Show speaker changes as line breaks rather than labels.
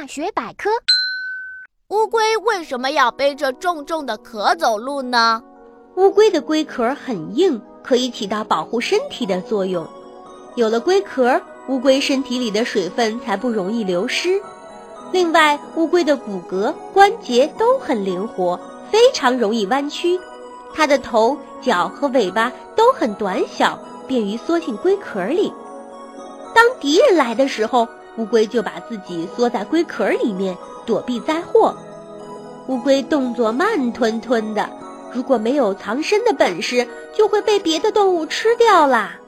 大学百科：
乌龟为什么要背着重重的壳走路呢？
乌龟的龟壳很硬，可以起到保护身体的作用。有了龟壳，乌龟身体里的水分才不容易流失。另外，乌龟的骨骼、关节都很灵活，非常容易弯曲。它的头、脚和尾巴都很短小，便于缩进龟壳里。当敌人来的时候，乌龟就把自己缩在龟壳里面躲避灾祸。乌龟动作慢吞吞的，如果没有藏身的本事，就会被别的动物吃掉啦。